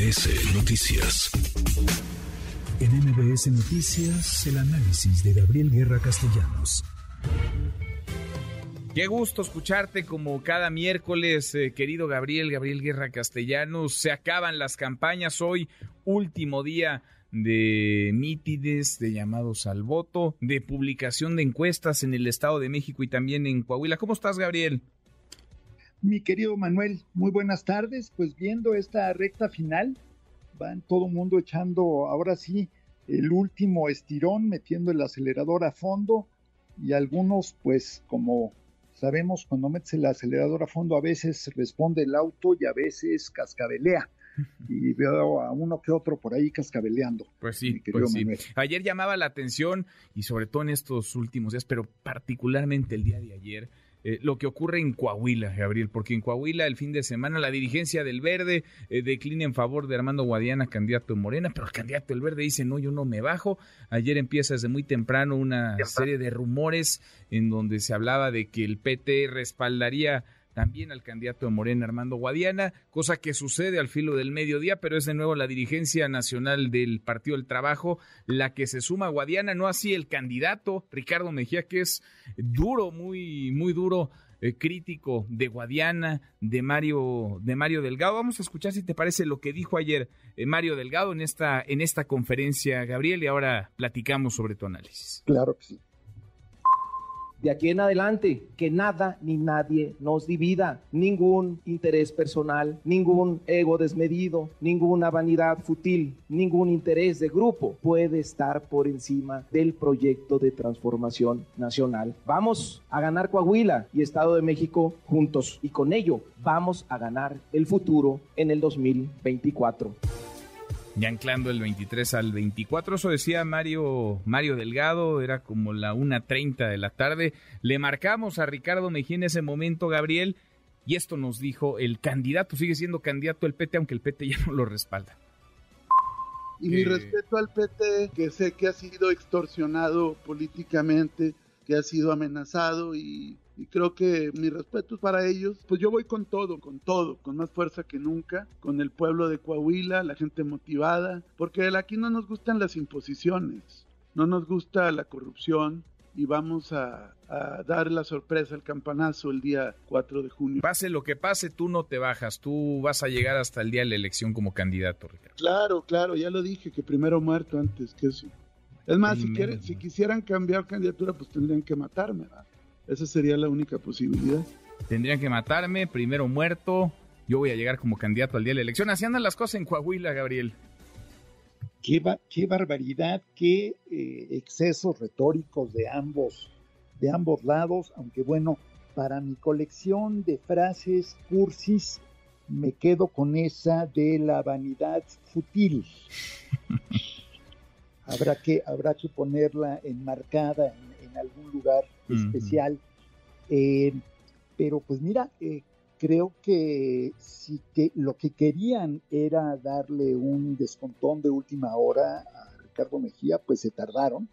MBS Noticias. En MBS Noticias, el análisis de Gabriel Guerra Castellanos. Qué gusto escucharte como cada miércoles, eh, querido Gabriel, Gabriel Guerra Castellanos. Se acaban las campañas hoy, último día de mítines, de llamados al voto, de publicación de encuestas en el Estado de México y también en Coahuila. ¿Cómo estás, Gabriel? Mi querido Manuel, muy buenas tardes. Pues viendo esta recta final, van todo el mundo echando ahora sí el último estirón, metiendo el acelerador a fondo y algunos pues como sabemos cuando metes el acelerador a fondo a veces responde el auto y a veces cascabelea y veo a uno que otro por ahí cascabeleando. Pues sí, pues sí. Ayer llamaba la atención y sobre todo en estos últimos días, pero particularmente el día de ayer, eh, lo que ocurre en Coahuila, Gabriel, porque en Coahuila el fin de semana la dirigencia del Verde eh, declina en favor de Armando Guadiana, candidato de Morena, pero el candidato del Verde dice, no, yo no me bajo. Ayer empieza desde muy temprano una serie de rumores en donde se hablaba de que el PT respaldaría también al candidato de Morena, Armando Guadiana, cosa que sucede al filo del mediodía, pero es de nuevo la dirigencia nacional del Partido del Trabajo la que se suma a Guadiana, no así el candidato Ricardo Mejía, que es duro, muy, muy duro. Eh, crítico de Guadiana, de Mario, de Mario Delgado. Vamos a escuchar si te parece lo que dijo ayer eh, Mario Delgado en esta, en esta conferencia, Gabriel, y ahora platicamos sobre tu análisis. Claro que sí de aquí en adelante, que nada ni nadie nos divida, ningún interés personal, ningún ego desmedido, ninguna vanidad fútil, ningún interés de grupo puede estar por encima del proyecto de transformación nacional. Vamos a ganar Coahuila y Estado de México juntos y con ello vamos a ganar el futuro en el 2024 ya anclando el 23 al 24. Eso decía Mario, Mario Delgado, era como la 1.30 de la tarde. Le marcamos a Ricardo Mejía en ese momento, Gabriel, y esto nos dijo el candidato, sigue siendo candidato el PT, aunque el PT ya no lo respalda. Y mi respeto al PT, que sé que ha sido extorsionado políticamente, que ha sido amenazado y y creo que mi respeto es para ellos. Pues yo voy con todo, con todo, con más fuerza que nunca, con el pueblo de Coahuila, la gente motivada, porque aquí no nos gustan las imposiciones, no nos gusta la corrupción, y vamos a, dar la sorpresa, el campanazo el día 4 de junio. Pase lo que pase, tú no te bajas, tú vas a llegar hasta el día de la elección como candidato, Ricardo. Claro, claro, ya lo dije, que primero muerto antes que eso. Es más, si, quieren, si quisieran cambiar candidatura, pues tendrían que matarme, ¿verdad? Esa sería la única posibilidad. Tendrían que matarme, primero muerto. Yo voy a llegar como candidato al día de la elección. Así andan las cosas en Coahuila, Gabriel. Qué, qué barbaridad, qué eh, excesos retóricos de ambos, de ambos lados, aunque bueno, para mi colección de frases cursis, me quedo con esa de la vanidad futil. habrá, que, habrá que ponerla enmarcada en en algún lugar especial. Eh, pero pues mira, eh, creo que sí que lo que querían era darle un descontón de última hora a Ricardo Mejía, pues se tardaron.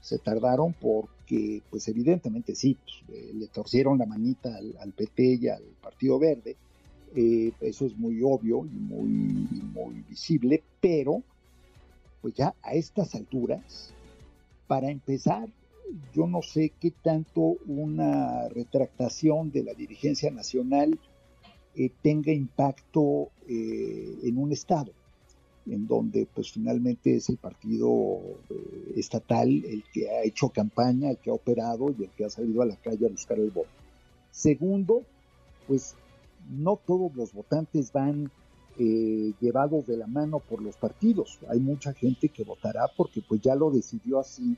Se tardaron porque, pues evidentemente sí, pues, eh, le torcieron la manita al, PT y al Partido Verde. eso es muy obvio y muy, muy visible, pero pues ya a estas alturas, para empezar, yo no sé qué tanto una retractación de la dirigencia nacional eh, tenga impacto eh, en un estado, en donde pues finalmente es el partido eh, estatal el que ha hecho campaña, el que ha operado y el que ha salido a la calle a buscar el voto. Segundo, pues no todos los votantes van llevados de la mano por los partidos. Hay mucha gente que votará porque pues ya lo decidió así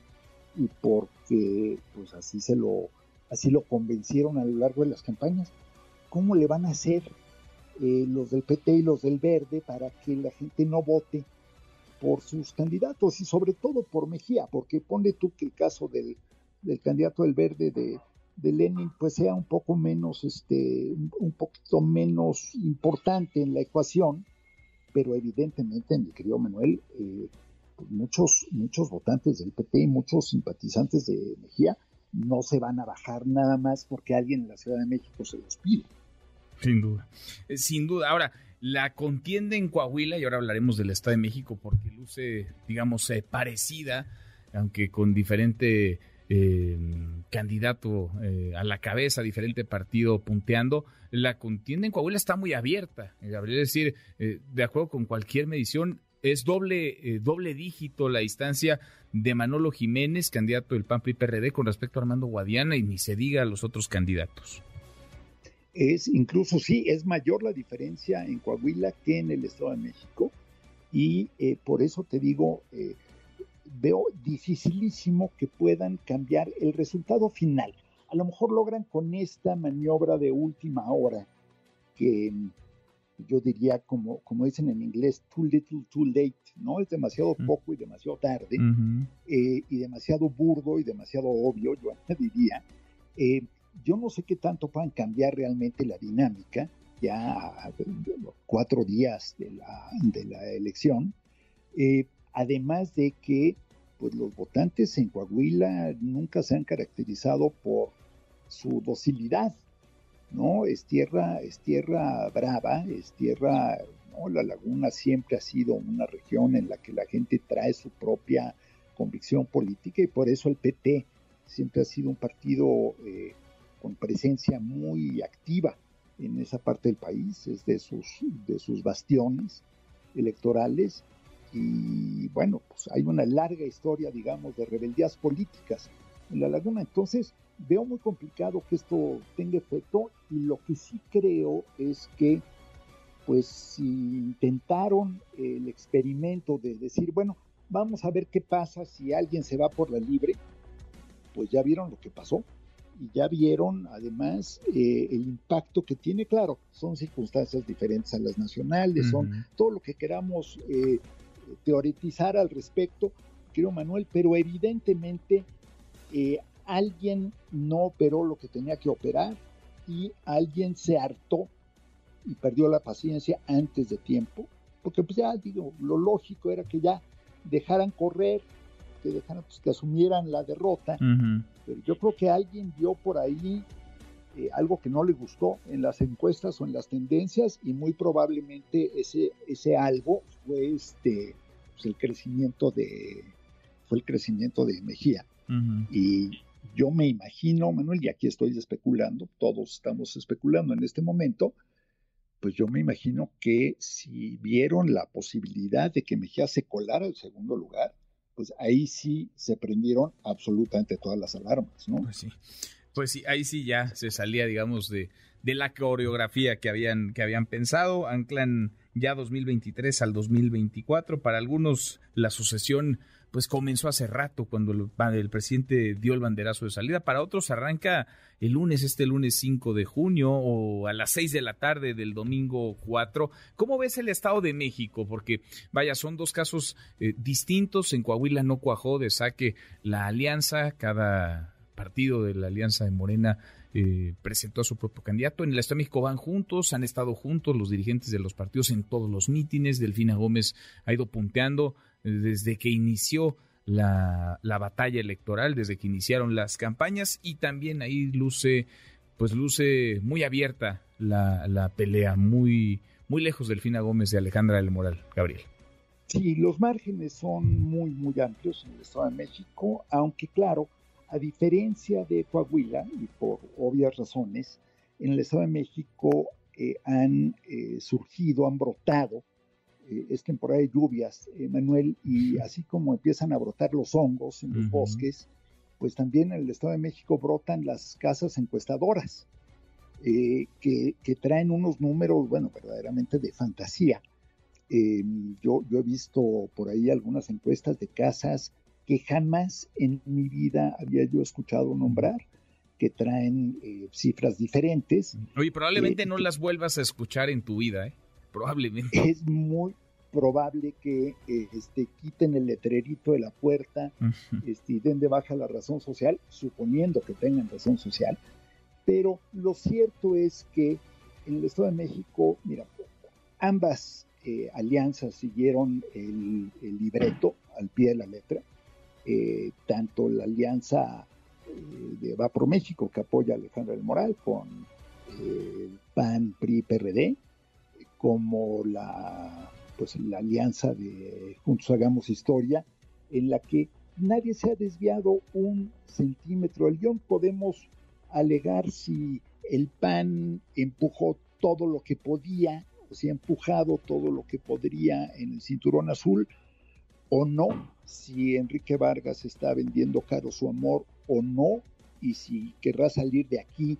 y porque pues así se lo así lo convencieron a lo largo de las campañas. ¿Cómo le van a hacer eh, los del PT y los del Verde para que la gente no vote por sus candidatos y sobre todo por Mejía? Porque pone tú que el caso del, candidato del Verde de, de, Lenin pues sea un poco menos, este, un poquito menos importante en la ecuación, pero evidentemente, mi querido Manuel, eh, muchos, muchos votantes del PT y muchos simpatizantes de Mejía no se van a bajar nada más porque alguien en la Ciudad de México se los pide. Sin duda, eh, sin duda. Ahora, la contienda en Coahuila, y ahora hablaremos del Estado de México porque luce, digamos, eh, parecida, aunque con diferente eh, candidato a la cabeza, diferente partido punteando, la contienda en Coahuila está muy abierta, Gabriel. Es decir, de acuerdo con cualquier medición, es doble, doble dígito la distancia de Manolo Jiménez, candidato del PAN PRI PRD, con respecto a Armando Guadiana, y ni se diga a los otros candidatos es incluso sí, es mayor la diferencia en Coahuila que en el Estado de México y eh, por eso te digo, eh, veo dificilísimo que puedan cambiar el resultado final. A lo mejor logran con esta maniobra de última hora, que yo diría, como, como dicen en inglés, too little, too late, ¿no? Es demasiado poco y demasiado tarde, eh, y demasiado burdo y demasiado obvio, yo diría yo no sé qué tanto puedan cambiar realmente la dinámica ya cuatro días de la, de la elección, eh, además de que pues, los votantes en Coahuila nunca se han caracterizado por su docilidad, ¿no? Es tierra, es tierra brava, es tierra, ¿no? La laguna siempre ha sido una región en la que la gente trae su propia convicción política y por eso el PT siempre ha sido un partido eh, con presencia muy activa en esa parte del país, es de sus, de sus bastiones electorales y bueno, pues hay una larga historia, digamos, de rebeldías políticas en la laguna. Entonces, veo muy complicado que esto tenga efecto y lo que sí creo es que, pues, si intentaron el experimento de decir, bueno, vamos a ver qué pasa si alguien se va por la libre, pues ya vieron lo que pasó y ya vieron además eh, el impacto que tiene, claro, son circunstancias diferentes a las nacionales, son todo lo que queramos eh, teoretizar al respecto, creo Manuel, pero evidentemente eh, alguien no operó lo que tenía que operar y alguien se hartó y perdió la paciencia antes de tiempo, porque pues ya digo, lo lógico era que ya dejaran correr que dejaran, pues, que asumieran la derrota. Pero yo creo que alguien vio por ahí eh, algo que no le gustó en las encuestas o en las tendencias y muy probablemente ese, ese algo fue este pues, el crecimiento de fue el crecimiento de Mejía. Y yo me imagino, Manuel, y aquí estoy especulando, todos estamos especulando en este momento, pues yo me imagino que si vieron la posibilidad de que Mejía se colara al segundo lugar, pues ahí sí se prendieron absolutamente todas las alarmas, ¿no? Pues sí, pues sí, ahí sí ya se salía, digamos, de, de la coreografía que habían, que habían pensado, anclan ya 2023 al 2024, para algunos la sucesión pues comenzó hace rato cuando el, presidente dio el banderazo de salida. Para otros arranca el lunes, este lunes 5 de junio o a las 6 de la tarde del domingo 4. ¿Cómo ves el Estado de México? Porque, vaya, son dos casos eh, distintos. En Coahuila no cuajó de saque la alianza. Cada partido de la alianza de Morena eh, presentó a su propio candidato. En el Estado de México van juntos, han estado juntos los dirigentes de los partidos en todos los mítines. Delfina Gómez ha ido punteando desde que inició la, batalla electoral, desde que iniciaron las campañas y también ahí luce, pues luce muy abierta la, pelea, muy, muy lejos del Fina Gómez de Alejandra del Moral, Gabriel. Sí, los márgenes son muy, muy amplios en el Estado de México, aunque claro, a diferencia de Coahuila, y por obvias razones, en el Estado de México eh, han eh, surgido, han brotado eh, es temporada de lluvias, Manuel, y así como empiezan a brotar los hongos en los bosques, pues también en el Estado de México brotan las casas encuestadoras, eh, que, traen unos números, bueno, verdaderamente de fantasía. Em, yo, yo he visto por ahí algunas encuestas de casas que jamás en mi vida había yo escuchado nombrar que traen eh, cifras diferentes. Oye, probablemente no las vuelvas a escuchar en tu vida, ¿eh? Probablemente. Es muy probable que eh, este, quiten el letrerito de la puerta este, y den de baja la razón social, suponiendo que tengan razón social. Pero lo cierto es que en el Estado de México, mira, ambas eh, alianzas siguieron el, libreto al pie de la letra. Eh, tanto la alianza de Va México, que apoya a Alejandra del Moral, con PAN, PRI, PRD, como la, pues, la alianza de Juntos Hagamos Historia, en la que nadie se ha desviado un centímetro del guion. Podemos alegar si el PAN empujó todo lo que podía, o si ha empujado todo lo que podría en el cinturón azul, o no, si Enrique Vargas está vendiendo caro su amor o no, y si querrá salir de aquí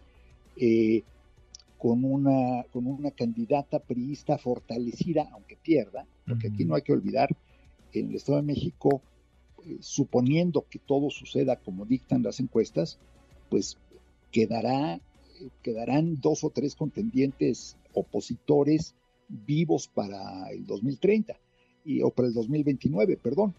eh, con, una, con una candidata priista fortalecida, aunque pierda, porque aquí no hay que olvidar, en el Estado de México, eh, suponiendo que todo suceda como dictan las encuestas, pues quedará, quedarán dos o tres contendientes opositores vivos para el 2030 y, o para el 2029, perdón.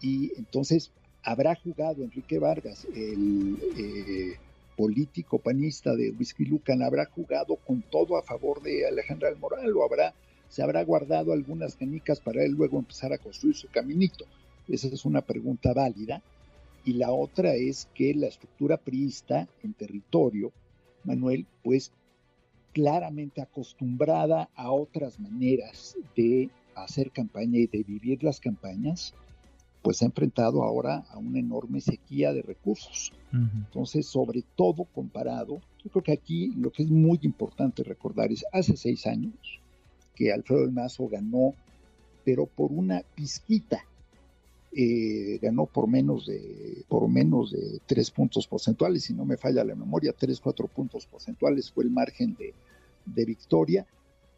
Y entonces habrá jugado Enrique Vargas, el eh, político panista de Whisky Lucan, habrá jugado con todo a favor de Alejandra del o habrá, se habrá guardado algunas canicas para él luego empezar a construir su caminito. Esa es una pregunta válida. Y la otra es que la estructura priista en territorio, Manuel, pues claramente acostumbrada a otras maneras de hacer campaña y de vivir las campañas, pues ha enfrentado ahora a una enorme sequía de recursos. Entonces, sobre todo comparado, yo creo que aquí lo que es muy importante recordar es hace seis años que Alfredo del Mazo ganó, pero por una pizquita, eh, ganó por menos de por menos de tres puntos porcentuales, si no me falla la memoria, tres, cuatro puntos porcentuales fue el margen de, de victoria,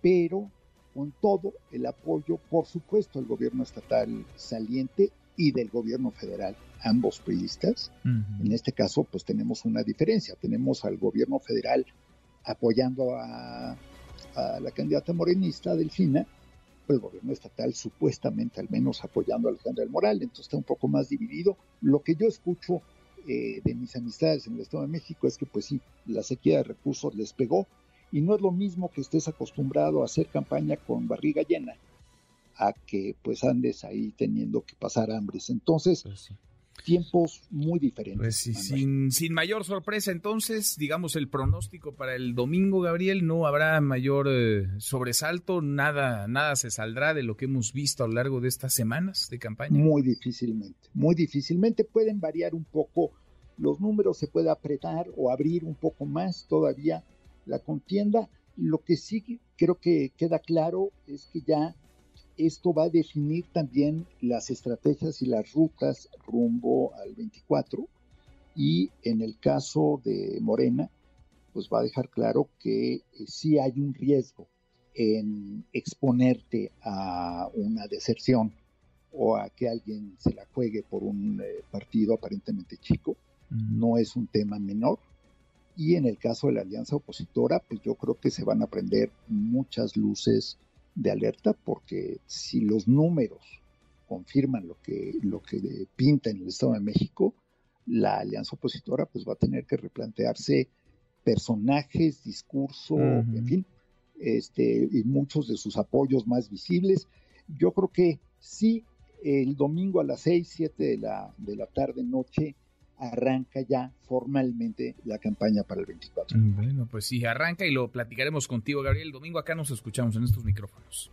pero con todo el apoyo, por supuesto, del gobierno estatal saliente y del gobierno federal, ambos priistas. En este caso, pues tenemos una diferencia. Tenemos al gobierno federal apoyando a, la candidata morenista, Delfina, el gobierno estatal supuestamente al menos apoyando a Alejandra del Moral, entonces está un poco más dividido. Lo que yo escucho eh, de mis amistades en el Estado de México es que pues sí, la sequía de recursos les pegó, y no es lo mismo que estés acostumbrado a hacer campaña con barriga llena a que pues andes ahí teniendo que pasar hambres. Entonces, pues tiempos muy diferentes. Pues sin, sin mayor sorpresa, entonces, digamos, el pronóstico para el domingo, Gabriel, no habrá mayor eh, sobresalto, nada, nada se saldrá de lo que hemos visto a lo largo de estas semanas de campaña. Muy difícilmente, muy difícilmente pueden variar un poco los números, se puede apretar o abrir un poco más todavía la contienda. Lo que sí creo que queda claro es que ya esto va a definir también las estrategias y las rutas rumbo al 24 y en el caso de Morena, pues va a dejar claro que eh, sí hay un riesgo en exponerte a una deserción o a que alguien se la juegue por un eh, partido aparentemente chico. No es un tema menor. Y en el caso de la alianza opositora, pues yo creo que se van a prender muchas luces de alerta porque si los números confirman lo que, lo que pinta en el Estado de México, la alianza opositora pues va a tener que replantearse personajes, discurso, en fin, este, y muchos de sus apoyos más visibles. Yo creo que sí, el domingo a las 6, 7 de la, de la tarde, noche, arranca ya formalmente la campaña para el 24. Mm, bueno, pues sí, arranca y lo platicaremos contigo, Gabriel. El domingo acá nos escuchamos en estos micrófonos.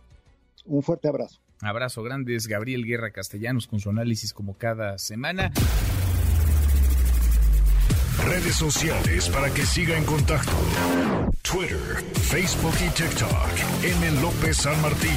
Un fuerte abrazo. Abrazo grande, es Gabriel Guerra Castellanos con su análisis como cada semana. Redes sociales para que siga en contacto: Twitter, Facebook y TikTok. M. López San Martín.